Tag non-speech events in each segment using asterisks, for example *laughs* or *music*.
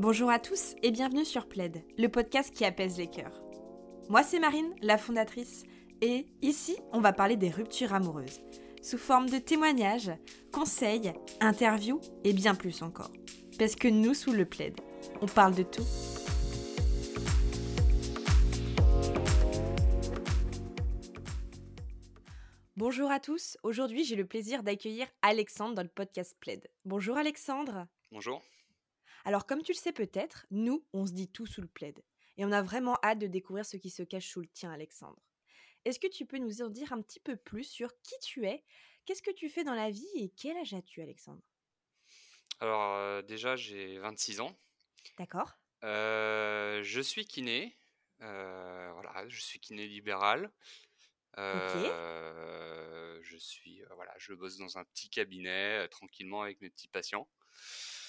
Bonjour à tous et bienvenue sur Plaid, le podcast qui apaise les cœurs. Moi c'est Marine, la fondatrice, et ici on va parler des ruptures amoureuses, sous forme de témoignages, conseils, interviews et bien plus encore. Parce que nous sous le Plaid, on parle de tout. Bonjour à tous, aujourd'hui j'ai le plaisir d'accueillir Alexandre dans le podcast Plaid. Bonjour Alexandre. Bonjour. Alors comme tu le sais peut-être, nous on se dit tout sous le plaid. Et on a vraiment hâte de découvrir ce qui se cache sous le tien Alexandre. Est-ce que tu peux nous en dire un petit peu plus sur qui tu es, qu'est-ce que tu fais dans la vie et quel âge as-tu Alexandre? Alors euh, déjà j'ai 26 ans. D'accord. Euh, je suis kiné. Euh, voilà, je suis kiné libéral. Je suis voilà, je bosse dans un petit cabinet tranquillement avec mes petits patients.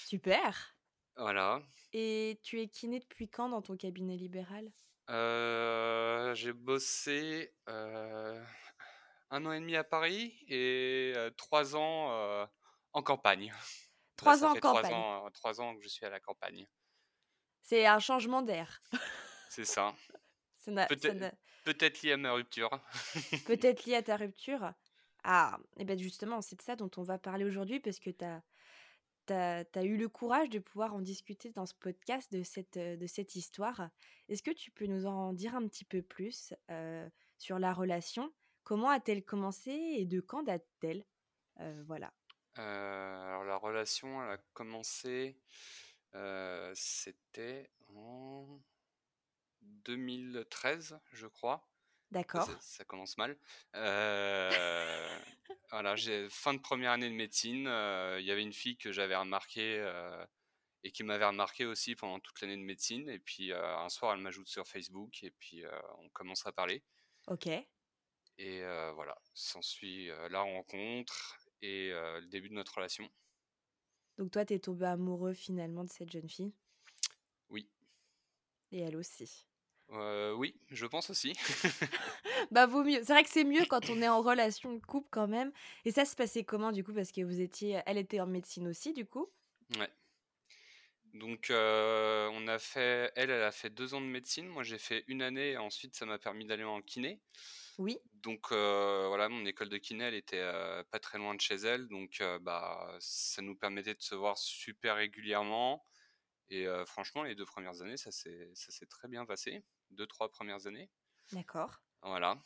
Super. Voilà. Et tu es kiné depuis quand dans ton cabinet libéral? J'ai bossé un an et demi à Paris et trois ans en campagne. *laughs* Trois ans en campagne. Trois ans, que je suis à la campagne. C'est un changement d'air. C'est ça. *laughs* Peut-être lié à ma rupture. Peut-être *laughs* lié à ta rupture. Ah, et bien justement, c'est de ça dont on va parler aujourd'hui parce que tu as tu as, eu le courage de pouvoir en discuter dans ce podcast de cette, cette histoire. Est-ce que tu peux nous en dire un petit peu plus sur la relation? Comment a-t-elle commencé et de quand date-t-elle? Voilà. alors la relation, elle a commencé, c'était en 2013, je crois. D'accord. Ça, commence mal. Euh, voilà, j'ai fin de première année de médecine. Il y avait une fille que j'avais remarquée et qui m'avait remarqué aussi pendant toute l'année de médecine. Et puis un soir, elle m'ajoute sur Facebook et puis on commence à parler. Ok. Et voilà, s'ensuit la rencontre et le début de notre relation. Donc toi, t'es tombé amoureux finalement de cette jeune fille? Oui. Et elle aussi? Oui, je pense aussi. *laughs* bah vaut mieux. C'est vrai que c'est mieux quand on est en relation de couple quand même. Et ça se passait comment du coup? Parce que vous étiez, elle était en médecine aussi du coup? Ouais. Donc on a fait, elle, elle a fait deux ans de médecine. Moi j'ai fait une année. Et ensuite ça m'a permis d'aller en kiné. Oui. Donc voilà, mon école de kiné, elle était pas très loin de chez elle. Donc bah ça nous permettait de se voir super régulièrement. Et franchement, les deux premières années, ça s'est très bien passé deux, trois premières années. D'accord. Voilà.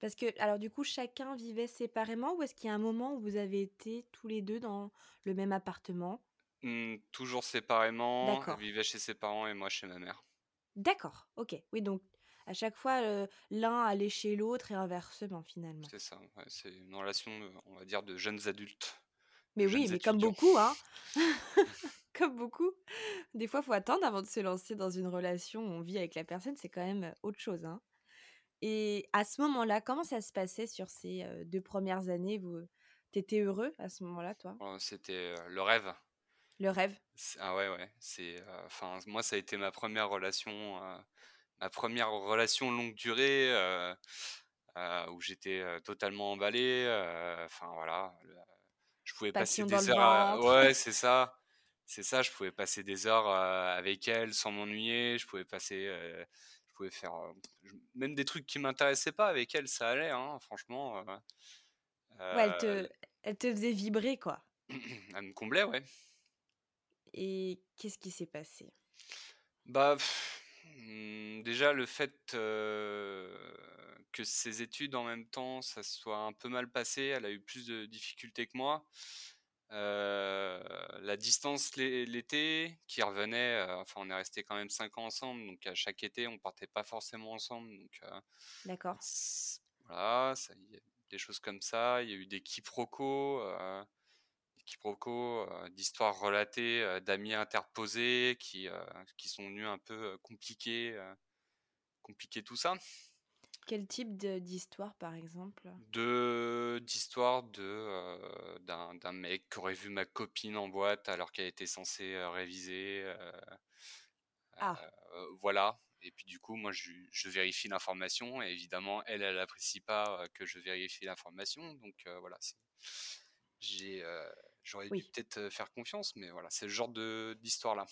Parce que, alors du coup, chacun vivait séparément ou est-ce qu'il y a un moment où vous avez été tous les deux dans le même appartement? Mmh, Toujours séparément. Elle vivait chez ses parents et moi chez ma mère. D'accord, ok. Oui, donc à chaque fois, l'un allait chez l'autre et inversement finalement. C'est ça, c'est une relation, on va dire, de jeunes adultes. Mais oui, mais comme beaucoup, hein *laughs* comme beaucoup. Des fois, il faut attendre avant de se lancer dans une relation où on vit avec la personne, c'est quand même autre chose. Hein. Et à ce moment-là, comment ça se passait sur ces deux premières années? Vous... T'étais heureux à ce moment-là, toi? Oh, C'était le rêve. Le rêve? Ah ouais, ouais. C'est, enfin, moi, ça a été ma première relation, ma première relation longue durée, où j'étais totalement emballé. Enfin, voilà. je pouvais passer des heures. Ouais, *laughs* c'est ça c'est ça, je pouvais passer des heures avec elle sans m'ennuyer, je pouvais passer, je pouvais faire même des trucs qui m'intéressaient pas avec elle, ça allait, hein, franchement. ouais, elle te, elle te faisait vibrer, quoi. *clears throat* elle me comblait, ouais. Et qu'est-ce qui s'est passé? Bah, mmh, déjà le fait que ses études en même temps, ça soit un peu mal passé, elle a eu plus de difficultés que moi. Euh, la distance l'été qui revenait, euh, enfin on est resté quand même 5 ans ensemble, donc à chaque été on partait pas forcément ensemble. Donc, euh, D'accord. Voilà, ça, y a des choses comme ça. Il y a eu des quiproquos, des quiproquos, d'histoires relatées, d'amis interposés qui, qui sont venus un peu compliquer, compliquer tout ça. Quel type d'histoire, par exemple? De d'histoire de euh, d'un mec qui aurait vu ma copine en boîte alors qu'elle était censée euh, réviser. Euh, ah. voilà. Et puis du coup, moi, je, je vérifie l'information et évidemment, elle, elle n'apprécie pas que je vérifie l'information. Donc voilà, j'ai j'aurais dû peut-être faire confiance, mais voilà, c'est le genre de d'histoire là.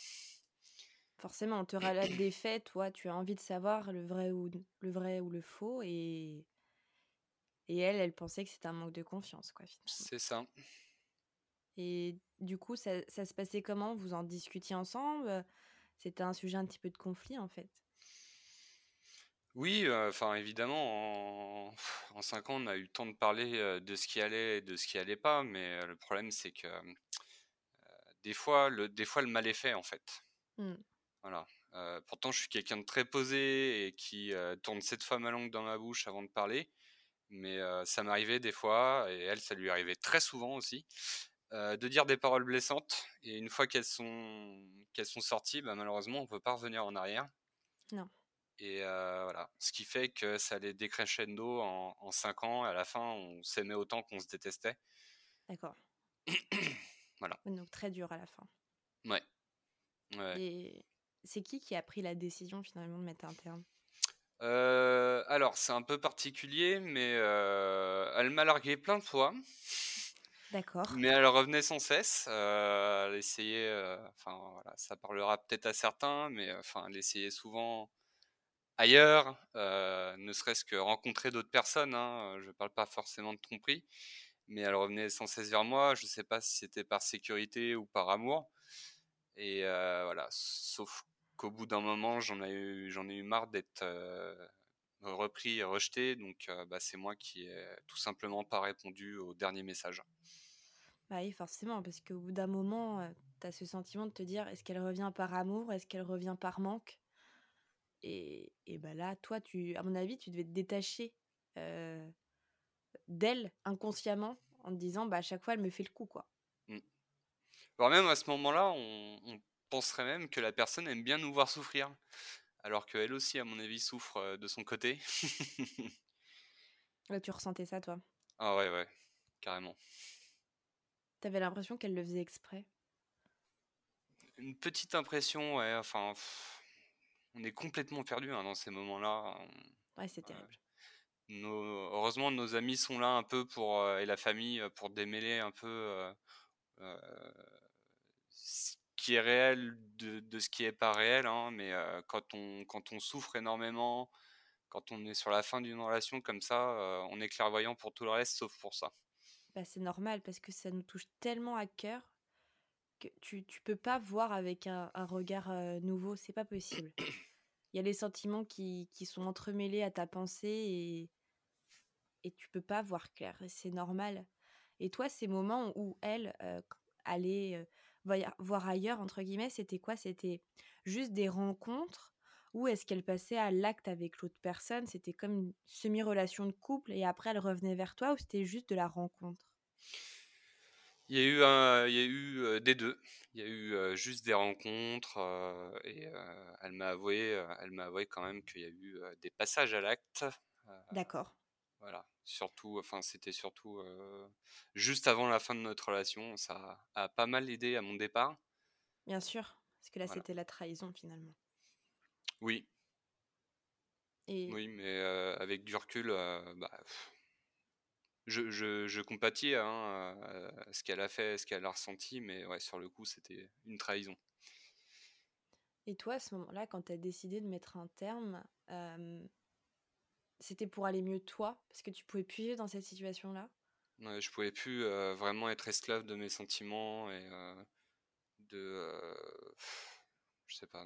Forcément, on te *clears throat* relate des faits, toi, tu as envie de savoir le vrai ou le vrai ou le faux et et elle, elle pensait que c'était un manque de confiance, quoi, finalement. C'est ça. Et du coup, ça ça se passait comment? Vous en discutiez ensemble, C'était un sujet un petit peu de conflit, en fait? Oui, enfin évidemment en en 5 ans, on a eu le temps de parler, heu, de ce qui allait et de ce qui allait pas, mais le problème c'est que, des fois le des fois le mal est fait, en fait. Mmh. Voilà, heu, pourtant je suis quelqu'un de très posé et qui, heu, tourne 7 fois ma langue dans ma bouche avant de parler, mais heu, ça m'arrivait des fois et elle, ça lui arrivait très souvent aussi, de dire des paroles blessantes et une fois qu'elles sont qu'elles sont sorties, bah, malheureusement on peut pas revenir en arrière. Non. Et voilà, ce qui fait que ça allait décrescendo en en 5 ans et à la fin, on s'aimait autant qu'on se détestait. D'accord. *coughs* Voilà. Donc très dur à la fin. Ouais. Ouais. Et c'est qui qui a pris la décision finalement de mettre un terme? Heu, alors c'est un peu particulier, mais heu, elle m'a largué plein de fois. D'accord. Mais elle revenait sans cesse, heu, elle essayait, heu, enfin voilà, ça parlera peut-être à certains, mais enfin elle essayait souvent ailleurs, ne serait-ce que rencontrer d'autres personnes, hein, je parle pas forcément de tromperie, mais elle revenait sans cesse vers moi. Je sais pas si c'était par sécurité ou par amour et voilà, sauf qu'au bout d'un moment, j'en ai eu j'en ai eu marre d'être, heu, repris et rejeté donc heu, bah, c'est moi qui ai tout simplement pas répondu au dernier message. Bah oui, forcément, parce qu'au bout d'un moment, heu, tu as ce sentiment de te dire: «Est-ce qu'elle revient par amour? Est-ce qu'elle revient par manque?» et et bah, là, toi, tu à mon avis, tu devais te détacher, d'elle inconsciemment en te disant: «Bah, à chaque fois, elle me fait le coup, quoi». Mmh. Voire même à ce moment-là, on on penserait même que la personne aime bien nous voir souffrir, alors qu'elle aussi, à mon avis, souffre, heu, de son côté. *laughs* Tu ressentais ça, toi? Ah ouais, ouais, carrément. Tu avais l'impression qu'elle le faisait exprès? Une petite impression, ouais, enfin, on est complètement perdu, hein, dans ces moments-là, Ouais, c'est heu, terrible. nos heureusement nos amis sont là un peu pour, heu et la famille, pour démêler un peu, qui est réel de de ce qui est pas réel, hein, mais quand on quand on souffre énormément, quand on est sur la fin d'une relation comme ça, on est clairvoyant pour tout le reste sauf pour ça. Bah, c'est normal parce que ça nous touche tellement à cœur que tu tu peux pas voir avec un regard, nouveau, c'est pas possible. Il y a les sentiments qui qui sont entremêlés à ta pensée et et tu peux pas voir clair c'est normal. Et toi, ces moments où elle, allait, «voir ailleurs» entre guillemets, c'était quoi? C'était juste des rencontres ou est-ce qu'elle passait à l'acte avec l'autre personne? C'était comme une semi-relation de couple et après elle revenait vers toi ou c'était juste de la rencontre? Il y a eu un il y a eu, des 2. Il y a eu, juste des rencontres, et elle m'a avoué, elle m'a avoué quand même qu'il y a eu, des passages à l'acte, D'accord, voilà. Surtout enfin, c'était surtout, juste avant la fin de notre relation. Ça a pas mal aidé à mon départ. bien sûr, parce que là, Voilà. c'était la trahison finalement Oui, et oui, mais avec du recul, bah, je je je compatis, hein, à ce qu'elle a fait, ce qu'elle a ressenti, mais ouais, sur le coup, c'était une trahison. et toi, à ce moment-là, quand tu as décidé de mettre un terme, c'était pour aller mieux toi? Parce que tu pouvais plus vivre dans cette situation-là? Ouais, je pouvais plus, heu, vraiment être esclave de mes sentiments et heu, de, heu, je sais pas,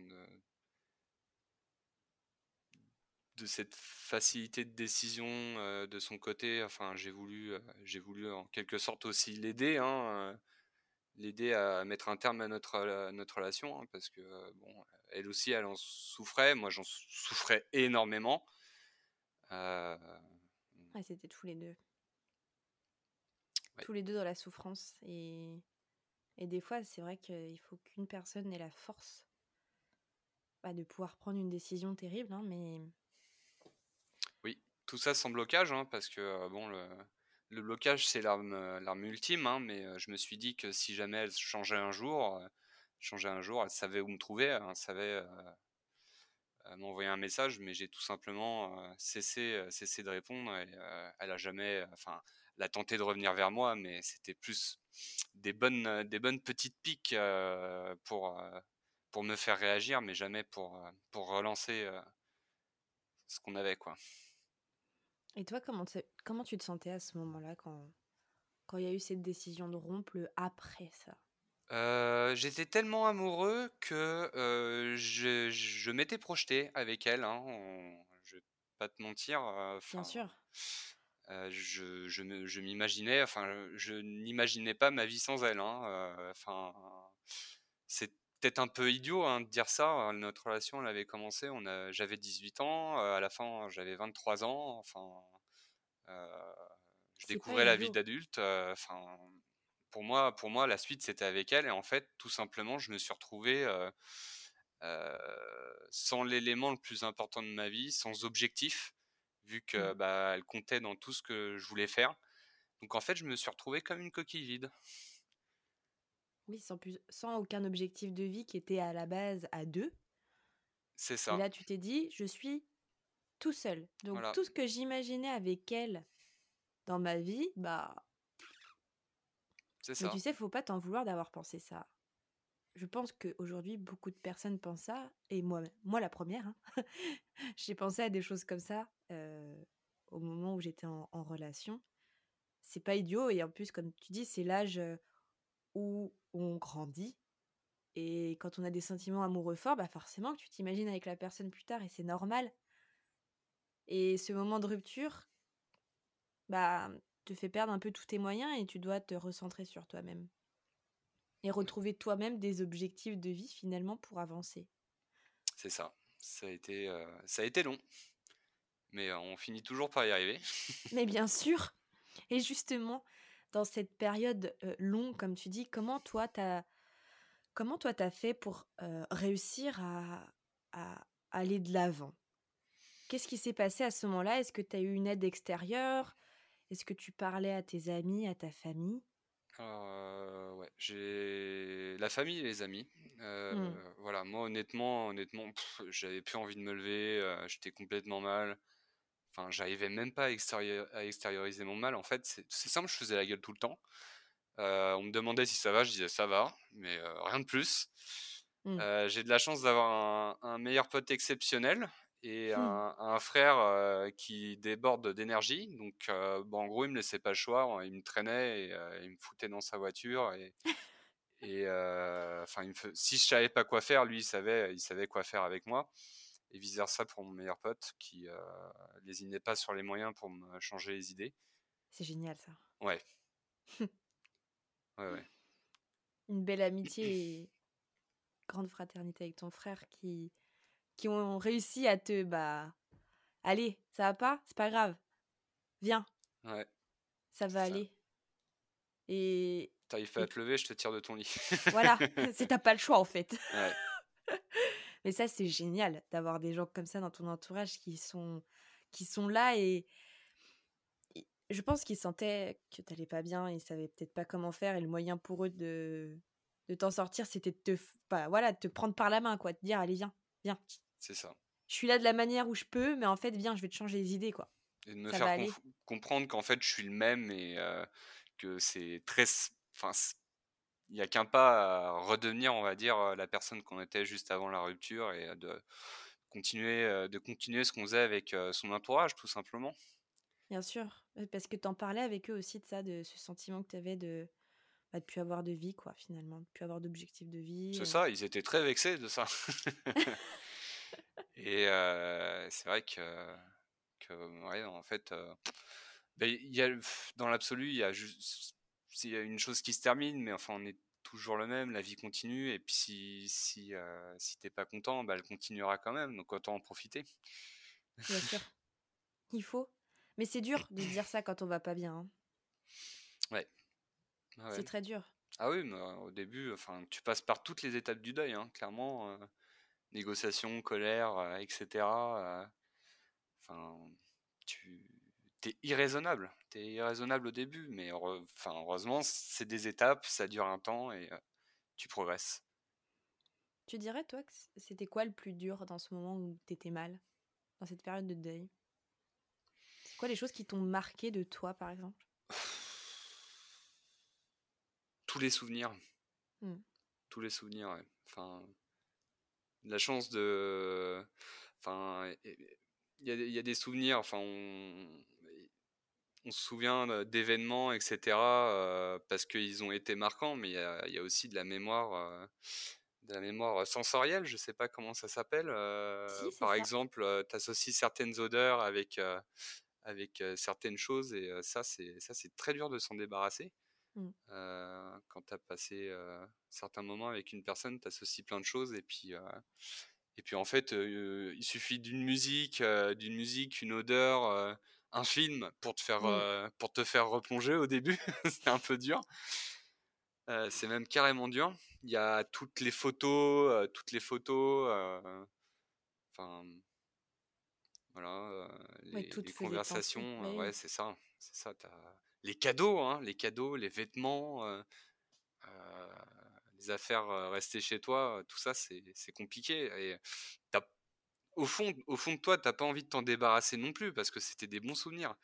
de cette facilité de décision, heu, de son côté. Enfin, j'ai voulu, j'ai voulu en quelque sorte aussi l'aider, hein, l'aider à mettre un terme à notre, relation, hein, parce que, bon, elle aussi, elle en souffrait, moi j'en souffrais énormément. Heu, Ah, c'était tous les 2, ouais. tous les 2 dans la souffrance et et des fois, c'est vrai qu'il faut qu'une personne ait la force, bah, de pouvoir prendre une décision terrible, hein, mais Oui, tout ça sans blocage, hein, parce que, heu, bon, le le blocage, c'est l'arme, l'arme ultime, hein, mais heu, je me suis dit que si jamais elle changeait un jour, changeait un jour, elle savait où me trouver, elle savait, heu, m'envoyer un message, mais j'ai tout simplement, heu, cessé, heu, cessé de répondre et heu, elle a jamais, enfin, elle a tenté de revenir vers moi, mais c'était plus des bonnes, des bonnes petites piques, pour, pour me faire réagir, mais jamais pour, pour relancer ce qu'on avait, quoi. Et toi, comment, comment tu te sentais à ce moment-là quand quand il y a eu cette décision de rompre après ça? J'étais tellement amoureux que, je je m'étais projeté avec elle, hein, je vais pas te mentir, Bien sûr. je je m'imaginais, enfin, je n'imaginais pas ma vie sans elle, hein, enfin, c'est peut-être un peu idiot, hein, de dire ça, hein, notre relation, elle avait commencé, on a j'avais 18 ans, à la fin, j'avais 23 ans, enfin, je découvrais la vie d'adulte, enfin pour moi, pour moi, la suite, c'était avec elle. Et en fait, tout simplement, je me suis retrouvé sans l'élément le plus important de ma vie, sans objectif, vu que mmh. bah, elle comptait dans tout ce que je voulais faire. Donc en fait, je me suis retrouvé comme une coquille vide. Oui, sans, plus, sans aucun objectif de vie qui était à la base à deux. C'est ça. Et là, tu t'es dit, je suis tout seul. Donc tout ce que j'imaginais avec elle dans ma vie, bah mais tu sais, faut pas t'en vouloir d'avoir pensé ça. Je pense qu'aujourd'hui, beaucoup de personnes pensent ça, et moi, moi la première, hein. *laughs* j'ai pensé à des choses comme ça au moment où j'étais en, relation. C'est pas idiot, et en plus, comme tu dis, c'est l'âge où on grandit. Et quand on a des sentiments amoureux forts, bah forcément que tu t'imagines avec la personne plus tard, et c'est normal. Et ce moment de rupture, bah te fait perdre un peu tous tes moyens et tu dois te recentrer sur toi-même. Et retrouver toi-même des objectifs de vie finalement pour avancer. C'est ça. Ça a été, euh, ça a été long. Mais euh, on finit toujours par y arriver. *laughs* Mais bien sûr. Et justement, dans cette période euh, longue, comme tu dis, comment toi t'as comment toi t'as fait pour réussir à, à, aller de l'avant? Qu'est-ce qui s'est passé à ce moment-là? Est-ce que tu as eu une aide extérieure? Est-ce que tu parlais à tes amis, à ta famille? Euh, ouais, j'ai la famille et les amis. Euh, mmh. Voilà, moi honnêtement, honnêtement, j'avais plus envie de me lever, euh, j'étais complètement mal. Enfin, j'arrivais même pas à, extérioriser mon mal. En fait, c'est simple, je faisais la gueule tout le temps. on me demandait si ça va, je disais ça va, mais rien de plus. Mmh. j'ai de la chance d'avoir un, meilleur pote exceptionnel et mmh. un, frère qui déborde d'énergie. Donc, bon, en gros, il me laissait pas le choix. Hein, il me traînait et il me foutait dans sa voiture. Et, et enfin, si je savais pas quoi faire, lui, il savait, il savait quoi faire avec moi. Et vice versa pour mon meilleur pote qui lésinait pas sur les moyens pour me changer les idées. C'est génial ça. Ouais. ouais, *laughs* ouais. Une belle amitié *clears throat* et grande fraternité avec ton frère qui qui ont réussi à te bah allez, ça va pas, c'est pas grave. Viens. Ouais. Ça va aller. Et t'arrives pas à te lever, je te tire de ton lit. voilà, *laughs* c'est t'as pas le choix en fait. Ouais. *laughs* Mais ça c'est génial d'avoir des gens comme ça dans ton entourage qui sont qui sont là et, je pense qu'ils sentaient que t'allais pas bien, ils savaient peut-être pas comment faire et le moyen pour eux de de t'en sortir, c'était de te bah, voilà, de te prendre par la main quoi, de dire allez viens, viens. C'est ça. Je suis là de la manière où je peux, mais en fait, viens, je vais te changer les idées, quoi. Et de me faire comprendre qu'en fait, je suis le même et que c'est très. Enfin, il n'y a qu'un pas à redevenir, on va dire, la personne qu'on était juste avant la rupture et de continuer, de continuer ce qu'on faisait avec son entourage, tout simplement. Bien sûr, parce que tu en parlais avec eux aussi de ça, de ce sentiment que tu avais de bah, de plus avoir de vie, quoi, finalement, de plus avoir d'objectif de vie. C'est ça, ils étaient très vexés de ça. *laughs* *laughs* Et c'est vrai que, que ouais, en fait, ben, il y a, dans l'absolu, il y a juste y a une chose qui se termine, mais enfin, on est toujours le même, la vie continue, et puis si, si, si t'es pas content, bah, elle continuera quand même, donc autant en profiter. Bien sûr. *laughs* Il faut. Mais c'est dur de dire *coughs* ça quand on va pas bien. Hein. Ouais. C'est très dur. Ah oui, mais au début, enfin, tu passes par toutes les étapes du deuil, hein, clairement négociation, colère, etc. Enfin, tu es irraisonnable. Tu es irraisonnable au début, mais enfin, heureusement, c'est des étapes, ça dure un temps et tu progresses. Tu dirais, toi, que c'était quoi le plus dur dans ce moment où tu étais mal, dans cette période de deuil? C'est quoi les choses qui t'ont marqué de toi, par exemple? Tous les souvenirs. Mmh. Tous les souvenirs, Enfin, la chance de. Enfin, il y, a- il y a des souvenirs. Enfin, on, on se souvient d'événements, etc. euh, parce qu'ils ont été marquants, mais il y a, il y a aussi de la mémoire. euh, de la mémoire sensorielle, je sais pas comment ça s'appelle. euh, Si, par ça. exemple, tu associes certaines odeurs avec, avec certaines choses et ça, c'est ça, c'est très dur de s'en débarrasser. Mm. Euh, quand tu as passé euh, certains moments avec une personne, tu associes plein de choses et puis, euh, et puis en fait, il suffit d'une musique, d'une musique, une odeur, un film pour te faire, Mm. euh, pour te faire replonger au début. *laughs* c'est un peu dur. C'est même carrément dur. Il y a toutes les photos, toutes les photos. Enfin, voilà, Ouais, les, conversations. Euh, oui. ouais, c'est ça, c'est ça. t'as- Les cadeaux, hein, les cadeaux, les vêtements, euh, euh, les affaires euh, restées chez toi, tout ça, c'est compliqué. Et t'as- au fond, au fond de toi, t'as pas envie de t'en débarrasser non plus parce que c'était des bons souvenirs.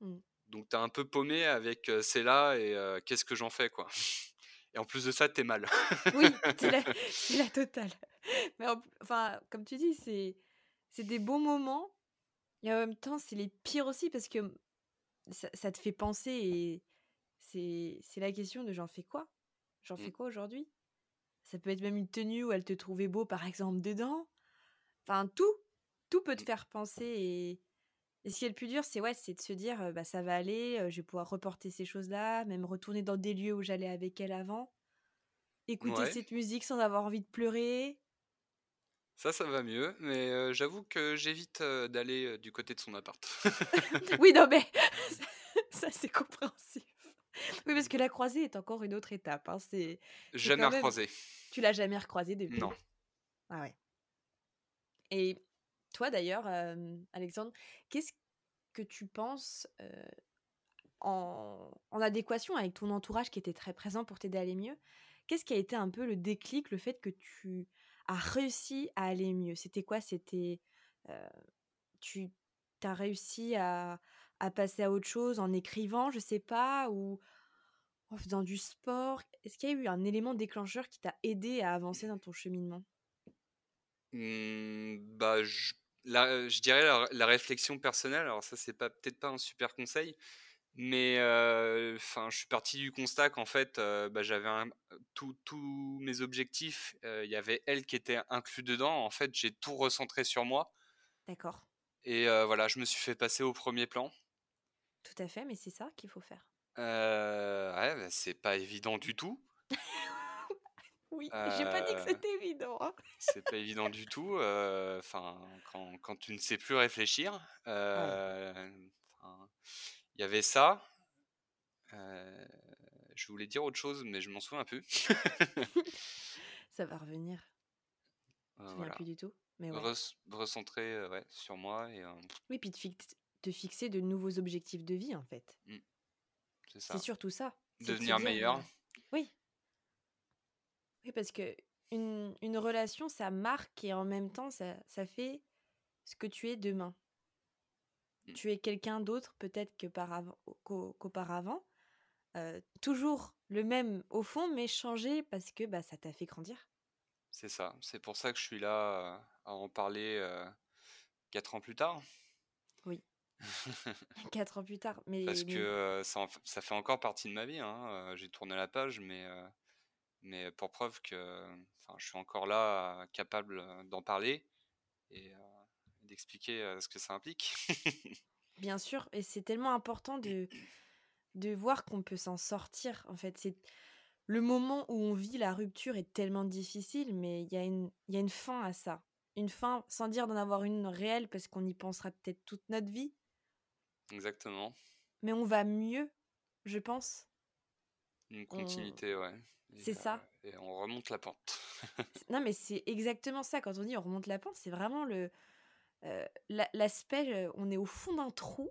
Mm. Donc t'es un peu paumé avec euh, c'est là et euh, qu'est-ce que j'en fais quoi? *laughs* Et en plus de ça, t'es mal. Oui, c'est *laughs* la, totale. Mais en- enfin, comme tu dis, c'est c'est des bons moments et en même temps, c'est les pires aussi parce que ça, ça te fait penser et c'est la question de j'en fais quoi? J'en fais Mm. quoi aujourd'hui? Ça peut être même une tenue où elle te trouvait beau, par exemple, dedans. Enfin, tout, tout peut te Mm. faire penser et, et ce qui est le plus dur, c'est ouais, c'est de se dire, bah ça va aller, je vais pouvoir reporter ces choses-là, même retourner dans des lieux où j'allais avec elle avant, écouter Ouais. cette musique sans avoir envie de pleurer. Ça, ça va mieux, mais euh, j'avoue que j'évite euh, d'aller euh, du côté de son appart. *laughs* Oui, non mais *laughs* ça c'est compréhensif. Oui, parce que la croisée est encore une autre étape. hein, C'est Jamais même. recroisé. Tu l'as jamais recroisée depuis? Non. Ah ouais. Et toi d'ailleurs, Alexandre, qu'est-ce que tu penses en, en adéquation avec ton entourage qui était très présent pour t'aider à aller mieux? Qu'est-ce qui a été un peu le déclic, le fait que tu as réussi à aller mieux? C'était quoi? C'était tu as réussi à, passer à autre chose en écrivant, je sais pas, ou en faisant du sport? Est-ce qu'il y a eu un élément déclencheur qui t'a aidé à avancer dans ton cheminement? Mmh, bah, je, dirais la, la réflexion personnelle. Alors ça, c'est peut-être pas un super conseil, mais euh, enfin, je suis parti du constat qu'en fait, euh, bah, j'avais tous mes objectifs. euh, Il y avait elle qui était inclus dedans. En fait, j'ai tout recentré sur moi D'accord, et voilà, je me suis fait passer au premier plan. tout à fait, mais c'est ça qu'il faut faire. Ouais, bah, c'est pas évident du tout. *laughs* Oui, j'ai pas dit que c'était évident. hein. c'est pas évident du tout. Enfin, quand, quand tu ne sais plus réfléchir, il y avait ça. euh, je voulais dire autre chose, mais je m'en souviens plus. *laughs* Ça va revenir. Je Euh, souviens voilà. plus du tout? Mais ouais. Re- recentrer euh, ouais, sur moi et Oui, puis te, fix- te fixer de nouveaux objectifs de vie, en fait. c'est ça. C'est surtout ça. Devenir meilleur. euh, Oui. Oui, parce que une, une relation, ça marque et en même temps, ça, ça fait ce que tu es demain. Mm. Tu es quelqu'un d'autre peut-être que par qu'auparavant. Euh, toujours le même au fond, mais changé parce que bah, ça t'a fait grandir. C'est ça. C'est pour ça que je suis là à en parler euh, quatre ans plus tard. Oui. *laughs* Quatre ans plus tard. Mais, Parce mais- que euh, ça, en f- ça fait encore partie de ma vie. hein, J'ai tourné la page, mais, mais pour preuve que je suis encore là, capable d'en parler et d'expliquer euh, ce que ça implique. *laughs* Bien sûr, et c'est tellement important de, de voir qu'on peut s'en sortir. En fait, c'est le moment où on vit la rupture est tellement difficile, mais il y, a une- y a une fin à ça. Une fin, sans dire d'en avoir une réelle, parce qu'on y pensera peut-être toute notre vie, Exactement. mais on va mieux, je pense. Une continuité, ouais. Et, C'est ça. euh, et on remonte la pente. *laughs* Non, mais c'est exactement ça. Quand on dit on remonte la pente, c'est vraiment le euh, la- l'aspect, on est au fond d'un trou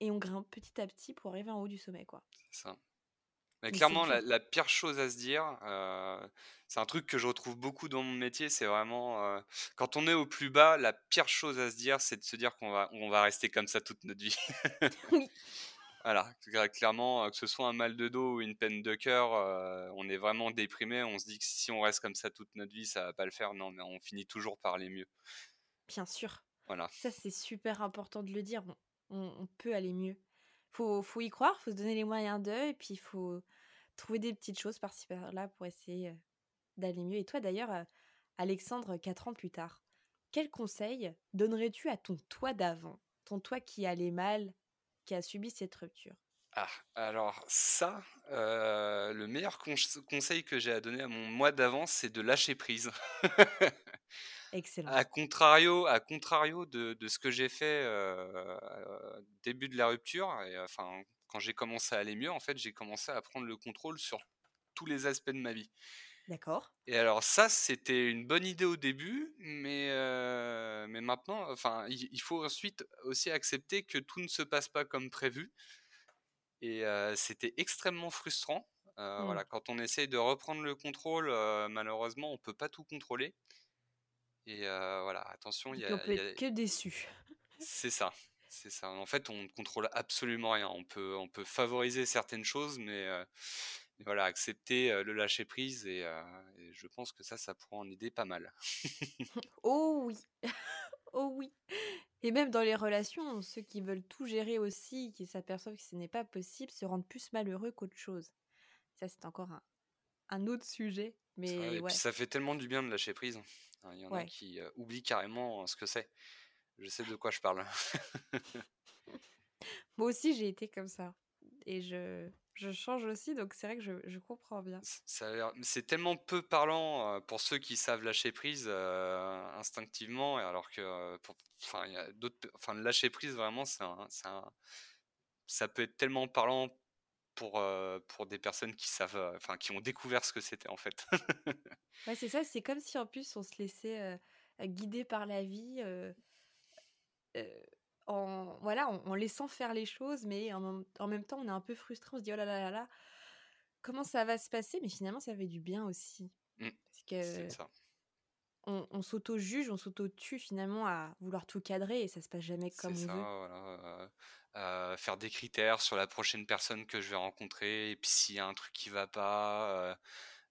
et on grimpe petit à petit pour arriver en haut du sommet, quoi. C'est ça. Mais clairement, la, pire chose à se dire, euh, c'est un truc que je retrouve beaucoup dans mon métier, c'est vraiment euh, quand on est au plus bas, la pire chose à se dire, c'est de se dire qu'on va, on va rester comme ça toute notre vie. *laughs* Oui. *laughs* Voilà, clairement, que ce soit un mal de dos ou une peine de cœur, on est vraiment déprimé. On se dit que si on reste comme ça toute notre vie, ça va pas le faire. Non, mais on finit toujours par aller mieux. Bien sûr. Voilà. Ça, c'est super important de le dire. On, peut aller mieux. Faut, faut y croire, faut se donner les moyens d'eux, et puis il faut trouver des petites choses par-ci par-là pour essayer d'aller mieux. Et toi, d'ailleurs, Alexandre, quatre ans plus tard, quel conseil donnerais-tu à ton toi d'avant, ton toi qui allait mal, qui a subi cette rupture? Ah, alors ça, le meilleur conseil que j'ai à donner à mon moi d'avant, c'est de lâcher prise. *laughs* Excellent. À contrario, à contrario de, ce que j'ai fait début de la rupture, et enfin quand j'ai commencé à aller mieux, en fait, j'ai commencé à prendre le contrôle sur tous les aspects de ma vie. D'accord. Et alors ça, c'était une bonne idée au début, mais, mais maintenant, enfin, il, faut ensuite aussi accepter que tout ne se passe pas comme prévu. Et c'était extrêmement frustrant. Mmh. Voilà, quand on essaye de reprendre le contrôle, malheureusement, on peut pas tout contrôler. Et voilà, attention, il y a, on peut être que déçu. C'est ça, c'est ça. En fait, on ne contrôle absolument rien. On peut, on peut favoriser certaines choses, mais voilà, accepter le lâcher prise et, je pense que ça, ça pourra en aider pas mal. *laughs* oh oui, oh oui. Et même dans les relations, ceux qui veulent tout gérer aussi, qui s'aperçoivent que ce n'est pas possible, se rendent plus malheureux qu'autre chose. Ça, c'est encore un, autre sujet. Mais et puis ça fait tellement du bien de lâcher prise. Il y en a qui oublient carrément ce que c'est. Je sais de quoi je parle. *laughs* Moi aussi, j'ai été comme ça. Et je, je change aussi, donc c'est vrai que je, je comprends bien. C'est tellement peu parlant pour ceux qui savent lâcher prise instinctivement, alors que enfin, y a d'autres, enfin, lâcher prise vraiment, c'est ça peut être tellement parlant pour, pour des personnes qui savent, enfin, qui ont découvert ce que c'était en fait. *laughs* ouais, c'est ça. C'est comme si en plus on se laissait guider par la vie en, voilà, en, laissant faire les choses, mais en, même temps, on est un peu frustré. On se dit, oh là là là là, comment ça va se passer? Mais finalement, ça fait du bien aussi. Mmh, c'est ça. On, s'auto-juge, on s'auto-tue finalement à vouloir tout cadrer et ça se passe jamais comme on ça, veut. Voilà, euh, faire des critères sur la prochaine personne que je vais rencontrer et puis s'il y a un truc qui va pas, euh,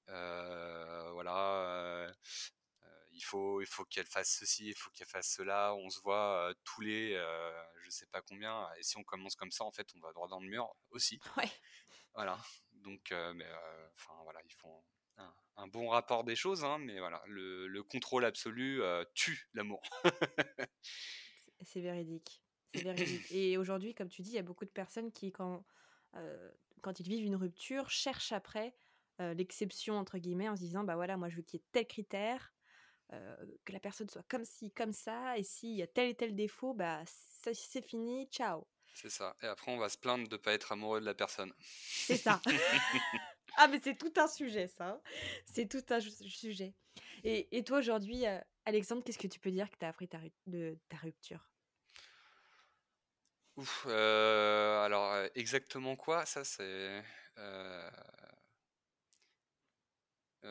euh, voilà, il faut, il faut qu'elle fasse ceci, il faut qu'elle fasse cela. On se voit tous les, je sais pas combien. Et si on commence comme ça, en fait, on va droit dans le mur aussi. Ouais. Voilà. Donc, mais enfin voilà, il faut un, bon rapport des choses, hein, mais voilà, le, contrôle absolu tue l'amour. c'est véridique. C'est véridique. Et aujourd'hui, comme tu dis, il y a beaucoup de personnes qui, quand, quand ils vivent une rupture, cherchent après l'exception entre guillemets en se disant bah voilà moi je veux qu'il y ait tel critère que la personne soit comme ci, comme ça, et s'il y a tel et tel défaut, bah c'est fini, ciao. C'est ça. Et après, on va se plaindre de ne pas être amoureux de la personne. C'est ça. *laughs* ah, mais c'est tout un sujet, ça. Hein. C'est tout un sujet. Et, et toi, aujourd'hui, Alexandre, qu'est-ce que tu peux dire que tu as appris de ta rupture? Ouf, alors exactement quoi? Ça, c'est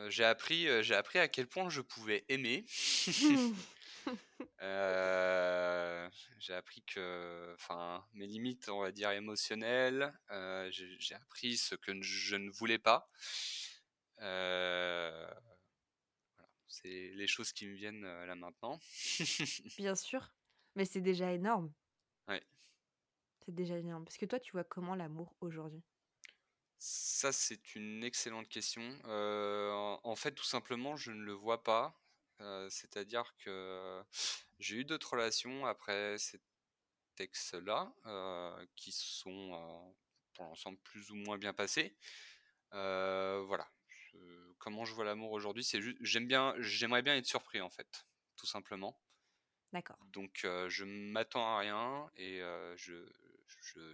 j'ai appris, j'ai appris à quel point je pouvais aimer. *laughs* *laughs* j'ai appris que, enfin, mes limites, on va dire émotionnelles. j'ai appris ce que je ne voulais pas. c'est les choses qui me viennent là maintenant. *laughs* Bien sûr, mais c'est déjà énorme. Ouais. C'est déjà énorme. Parce que toi, tu vois comment l'amour aujourd'hui? Ça, c'est une excellente question. en fait, tout simplement, je ne le vois pas. C'est-à-dire que j'ai eu d'autres relations après cet ex-là, qui sont, pour l'ensemble plus ou moins bien passées. voilà. comment je vois l'amour aujourd'hui, c'est juste j'aime bien j'aimerais bien être surpris, en fait, tout simplement. D'accord. Donc je m'attends à rien et je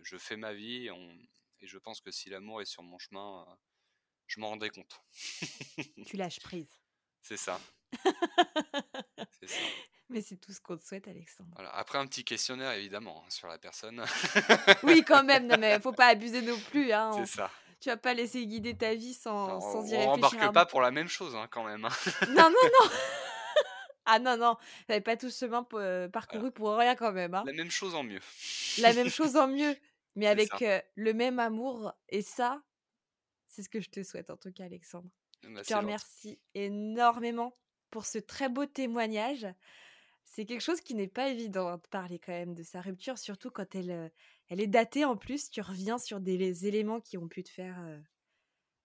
je fais ma vie on et je pense que si l'amour est sur mon chemin, je m'en rendrai compte. tu lâches prise. C'est ça. c'est ça. *laughs* Mais c'est tout ce qu'on te souhaite, Alexandre. Voilà. Après, un petit questionnaire, évidemment, hein, sur la personne. oui, quand *laughs* même, non, mais faut pas abuser non plus. Hein. C'est ça. Tu vas pas laisser guider ta vie sans, sans y réfléchir. On rembarque pas pour la même chose, hein, quand même. Hein. non, non, non *laughs* Ah non, non, vous n'avez pas tout ce chemin euh, parcouru pour rien quand même. La même chose en mieux. La même chose en mieux. mais avec le même amour. Et ça, c'est ce que je te souhaite en tout cas, Alexandre. Je te remercie énormément pour ce très beau témoignage. C'est quelque chose qui n'est pas évident hein, de parler quand même de sa rupture, surtout quand elle, elle est datée en plus. Tu reviens sur des éléments qui ont pu te faire,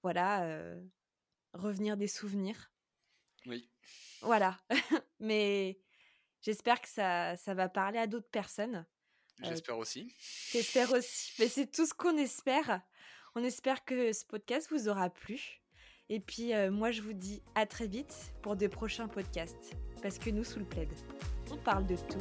voilà, revenir des souvenirs. Oui. Voilà. *laughs* Mais j'espère que ça, ça va parler à d'autres personnes. J'espère aussi. J'espère aussi. Mais c'est tout ce qu'on espère. On espère que ce podcast vous aura plu. Et puis, moi, je vous dis à très vite pour de prochains podcasts. Parce que nous, sous le plaid, on parle de tout.